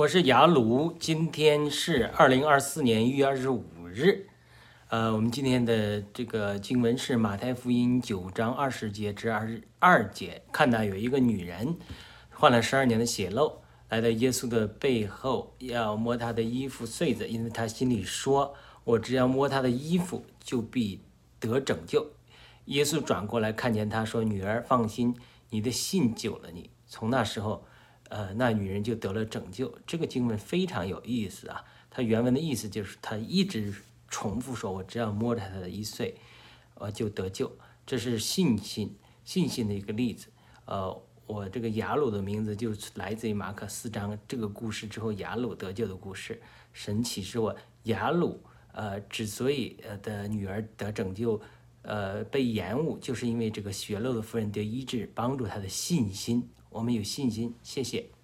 我是雅鲁，今天是二零二四年一月二十五日。呃，我们今天的这个经文是马太福音九章二十节至二十二节。看到有一个女人患了十二年的血漏，来到耶稣的背后，要摸他的衣服穗子，因为他心里说：“我只要摸他的衣服，就必得拯救。”耶稣转过来看见他说：“女儿，放心，你的信救了你。”从那时候，呃，那女人就得了拯救。这个经文非常有意思啊！它原文的意思就是他一直重复说：“我只要摸着他的一岁，呃，就得救。”这是信心，信心的一个例子。呃，我这个雅鲁的名字就来自于马可四章这个故事之后，雅鲁得救的故事。神启示我，雅鲁呃之所以呃的女儿得拯救，呃被延误，就是因为这个血漏的夫人得医治，帮助她的信心。我们有信心，谢谢。